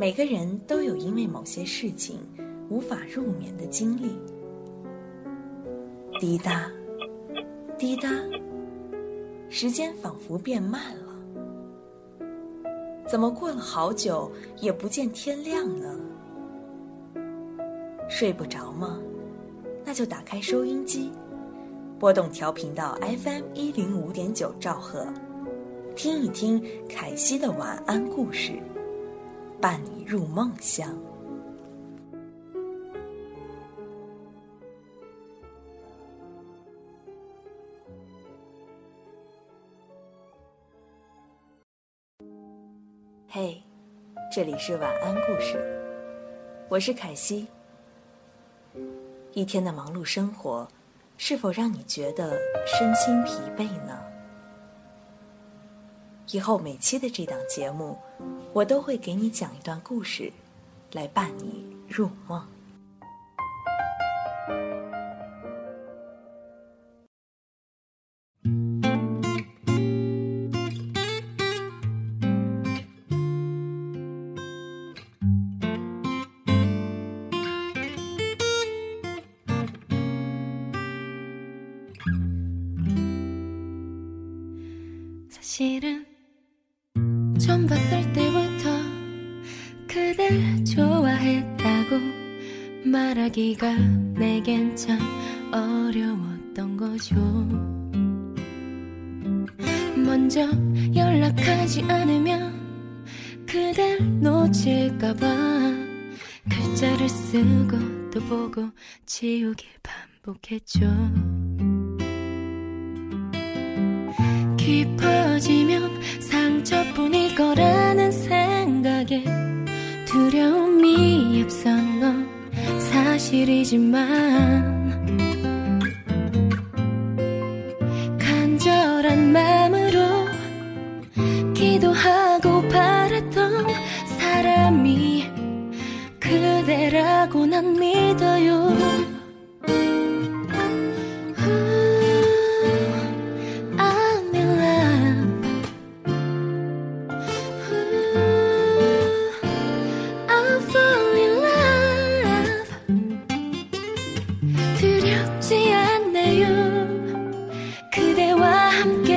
每个人都有因为某些事情无法入眠的经历。滴答，滴答，时间仿佛变慢了。怎么过了好久也不见天亮呢？睡不着吗？那就打开收音机，拨动调频到 FM 一零五点九兆赫，听一听凯西的晚安故事，伴你入梦乡。嘿，这里是晚安故事，我是凯西。一天的忙碌生活，是否让你觉得身心疲惫呢？以后每期的这档节目，我都会给你讲一段故事，来伴你入梦。 기가 내겐 참 어려웠던 거죠 먼저 연락하지 않으면 그댈 놓칠까봐 글자를 쓰고 또 보고 지우길 반복했죠 깊어지면 두려움이 앞선 건 사실이지만 간절한 마음으로 기도하고 바랬던 사람이 그대라고 난 믿어요. 그대와 함께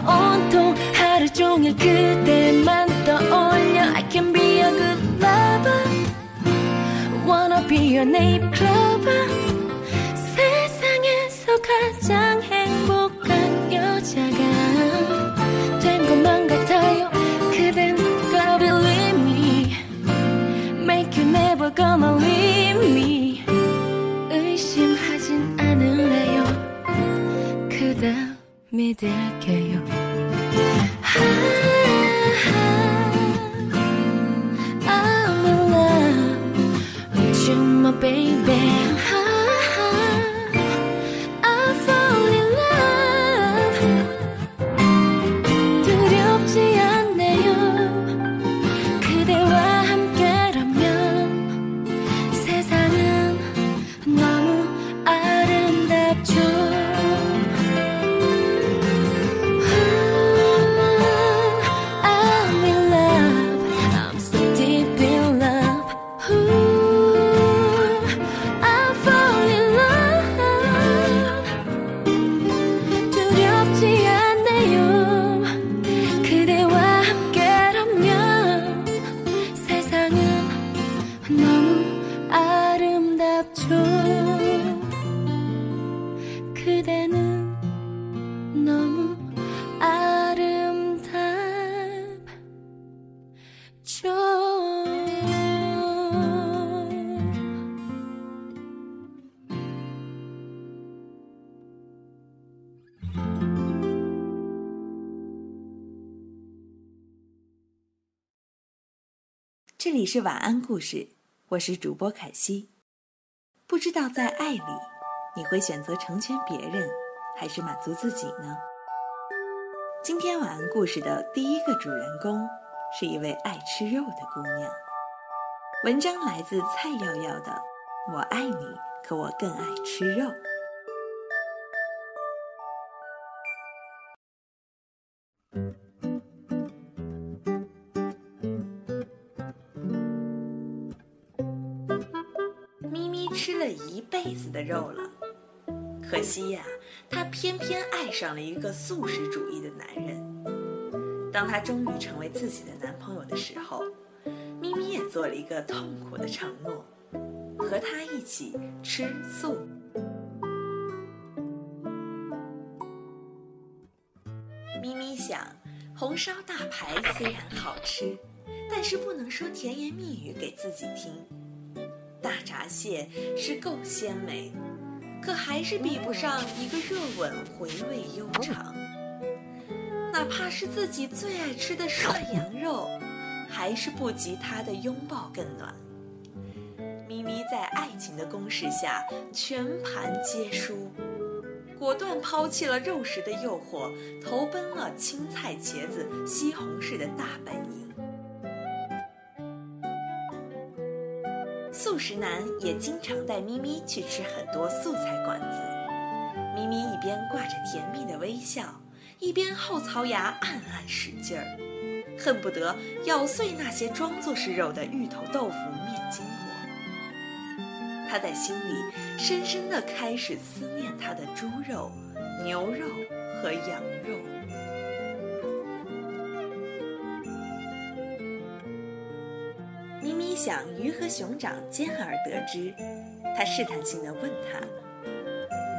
온통 하루 종일 그대만 떠올려 I can be a good lover Wanna be your name lover 세상에서 가장 是晚安故事，我是主播凯西。不知道在爱里，你会选择成全别人，还是满足自己呢？今天晚安故事的第一个主人公是一位爱吃肉的姑娘。文章来自蔡耀耀的《我爱你，可我更爱吃肉》。的肉了，可惜呀，她偏偏爱上了一个素食主义的男人。当她终于成为自己的男朋友的时候，咪咪也做了一个痛苦的承诺，和他一起吃素。咪咪想，红烧大排虽然好吃，但是不能说甜言蜜语给自己听。闸蟹是够鲜美，可还是比不上一个热吻回味悠长。哪怕是自己最爱吃的涮羊肉，还是不及他的拥抱更暖。咪咪在爱情的攻势下全盘皆输，果断抛弃了肉食的诱惑，投奔了青菜、茄子、西红柿的大本营。素食男也经常带咪咪去吃很多素菜馆子，咪咪一边挂着甜蜜的微笑，一边后槽牙暗暗使劲儿，恨不得咬碎那些装作是肉的芋头豆腐、面筋馍。他在心里深深地开始思念他的猪肉、牛肉和羊想鱼和熊掌兼而得之，他试探性地问他：“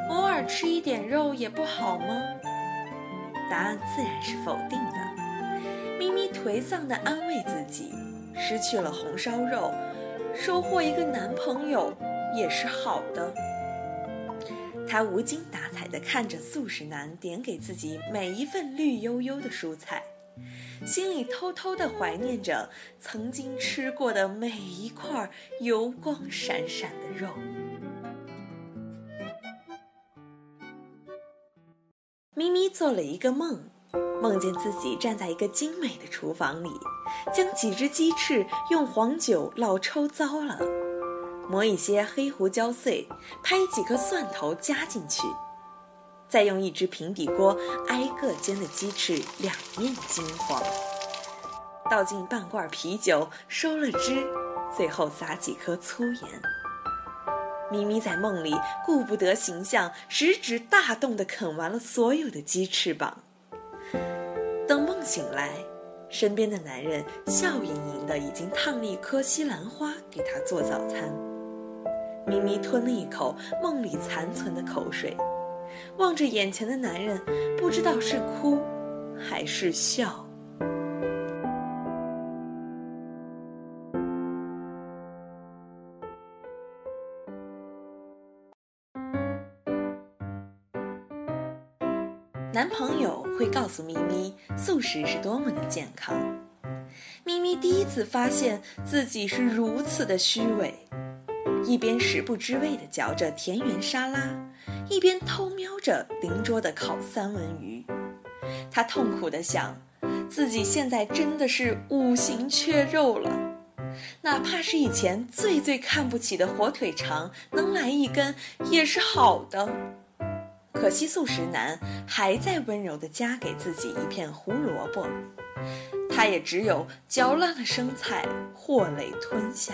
偶尔吃一点肉也不好吗？”答案自然是否定的。咪咪颓丧地安慰自己：失去了红烧肉，收获一个男朋友也是好的。他无精打采地看着素食男点给自己每一份绿油油的蔬菜。心里偷偷地怀念着曾经吃过的每一块油光闪闪的肉。咪咪做了一个梦，梦见自己站在一个精美的厨房里，将几只鸡翅用黄酒老抽糟了，磨一些黑胡椒碎，拍几颗蒜头加进去。再用一只平底锅挨个煎的鸡翅两面金黄，倒进半罐啤酒，收了汁，最后撒几颗粗盐。咪咪在梦里顾不得形象，食指大动地啃完了所有的鸡翅膀。等梦醒来，身边的男人笑盈盈的已经烫了一颗西兰花给她做早餐。咪咪吞了一口梦里残存的口水。望着眼前的男人，不知道是哭还是笑。男朋友会告诉咪咪素食是多么的健康。咪咪第一次发现自己是如此的虚伪，一边食不知味地嚼着田园沙拉，一边偷瞄着邻桌的烤三文鱼。他痛苦地想，自己现在真的是五行缺肉了。哪怕是以前最最看不起的火腿肠，能来一根也是好的。可惜素食男还在温柔地夹给自己一片胡萝卜，他也只有嚼烂了生菜，或累吞下。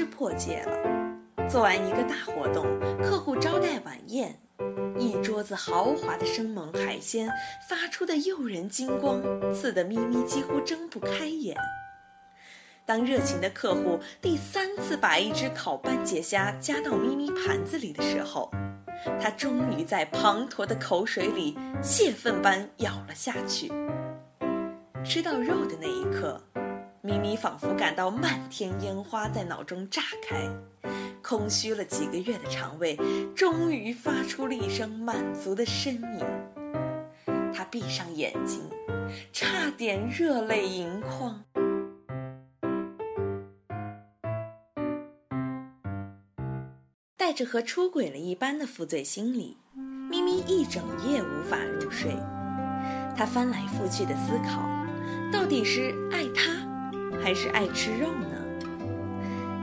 是破戒了，做完一个大活动，客户招待晚宴。一桌子豪华的生猛海鲜发出的诱人金光，刺得咪咪几乎睁不开眼。当热情的客户第三次把一只烤斑节虾夹到咪咪盘子里的时候，他终于在滂沱的口水里泄愤般咬了下去。吃到肉的那一刻，咪咪仿佛感到漫天烟花在脑中炸开。空虚了几个月的肠胃，终于发出了一声满足的呻吟。他闭上眼睛，差点热泪盈眶。带着和出轨了一般的负罪心理，咪咪一整夜无法入睡。他翻来覆去的思考，到底是爱他，还是爱吃肉呢？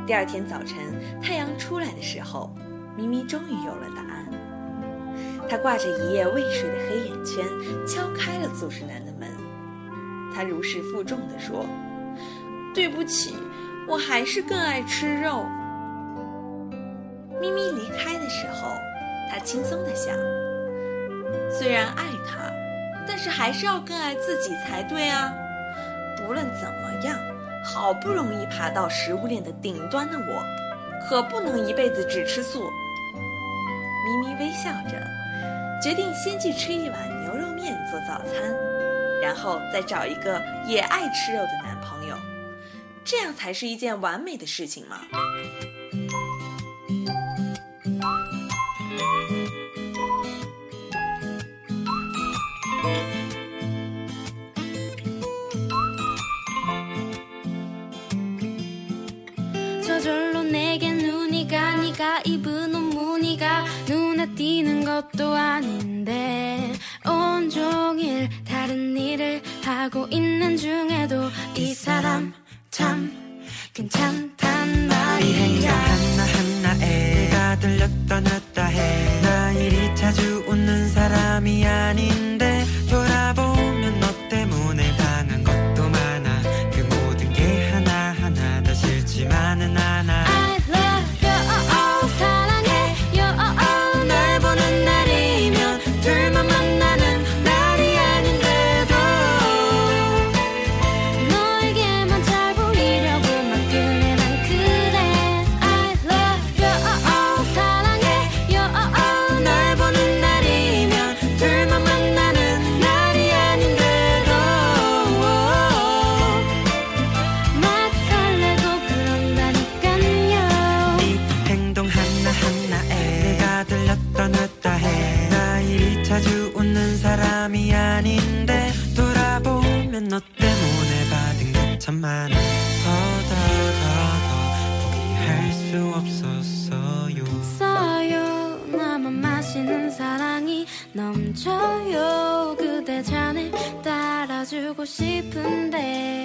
第二天早晨，太阳出来的时候，咪咪终于有了答案。他挂着一夜未睡的黑眼圈，敲开了祖师男的门。他如释负重地说：“对不起，我还是更爱吃肉。”咪咪离开的时候，他轻松地想：“虽然爱他，但是还是要更爱自己才对啊！无论怎么样。”好不容易爬到食物链的顶端的我，可不能一辈子只吃素。咪咪微笑着，决定先去吃一碗牛肉面做早餐，然后再找一个也爱吃肉的男朋友，这样才是一件完美的事情嘛。 것도 아닌데 온종일 다른 일을 하고 있는 중에도 이 사람 참 괜찮단 말이야 이 하나하나에 가 들렸다 놨다 해나 일이 자주 웃는 사람이 아닌 멈춰요. 그대 잔을 따라주고 싶은데.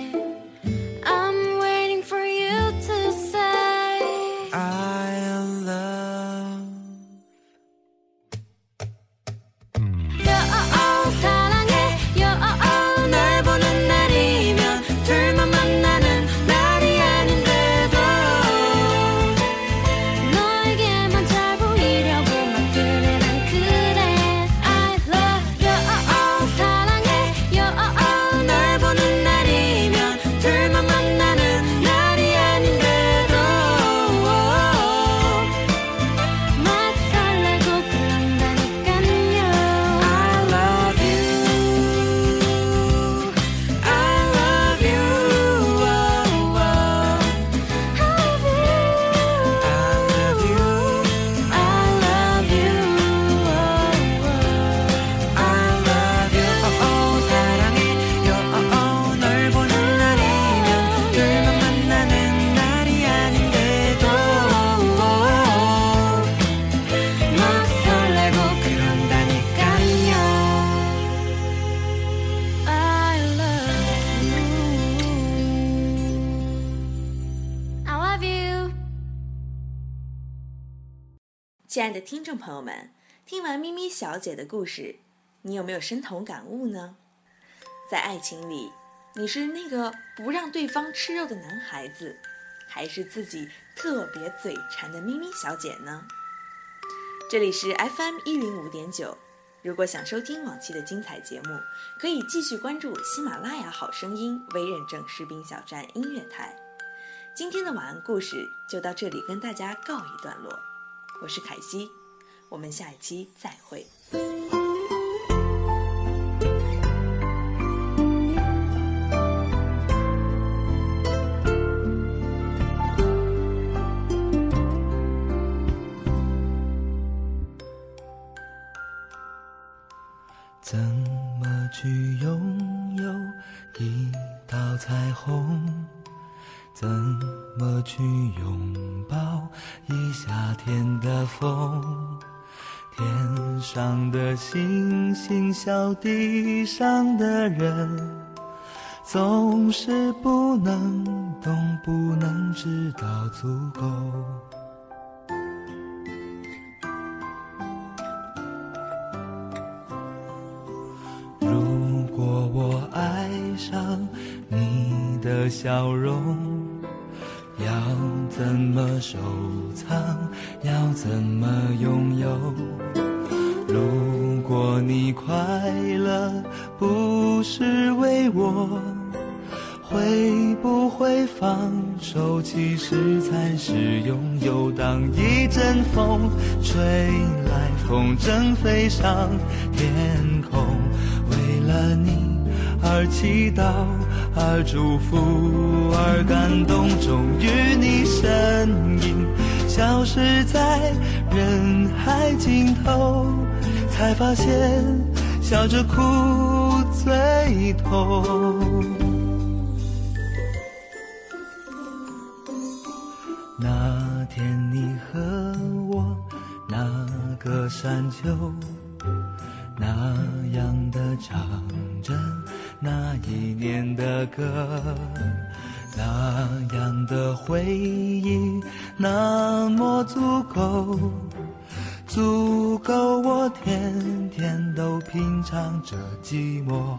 亲爱的听众朋友们，听完咪咪小姐的故事，你有没有深同感悟呢？在爱情里，你是那个不让对方吃肉的男孩子，还是自己特别嘴馋的咪咪小姐呢？这里是 FM 一零五点九。如果想收听往期的精彩节目，可以继续关注喜马拉雅好声音微认证士兵小站音乐台。今天的晚安故事就到这里，跟大家告一段落。我是凯西，我们下一期再会。星，小地上的人，总是不能懂，不能知道足够。如果我爱上你的笑容，要怎么收藏？要怎么拥有？如果你快乐不是为我，会不会放手？其实才是拥有。当一阵风吹来，风筝飞上天空，为了你而祈祷，而祝福，而感动。终于你身影消失在人海尽头，才发现笑着哭最痛。那天你和我那个山丘，那样的唱着那一年的歌，那样的回忆那么足够，足够我天天都品尝着寂寞。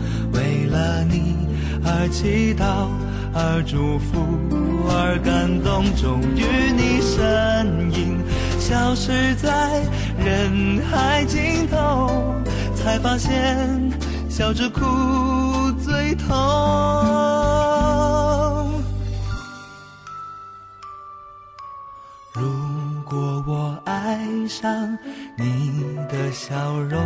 了你而祈祷，而祝福，而感动。终于你身影消失在人海尽头，才发现笑着哭最痛。如果我爱上你的笑容，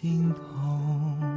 心痛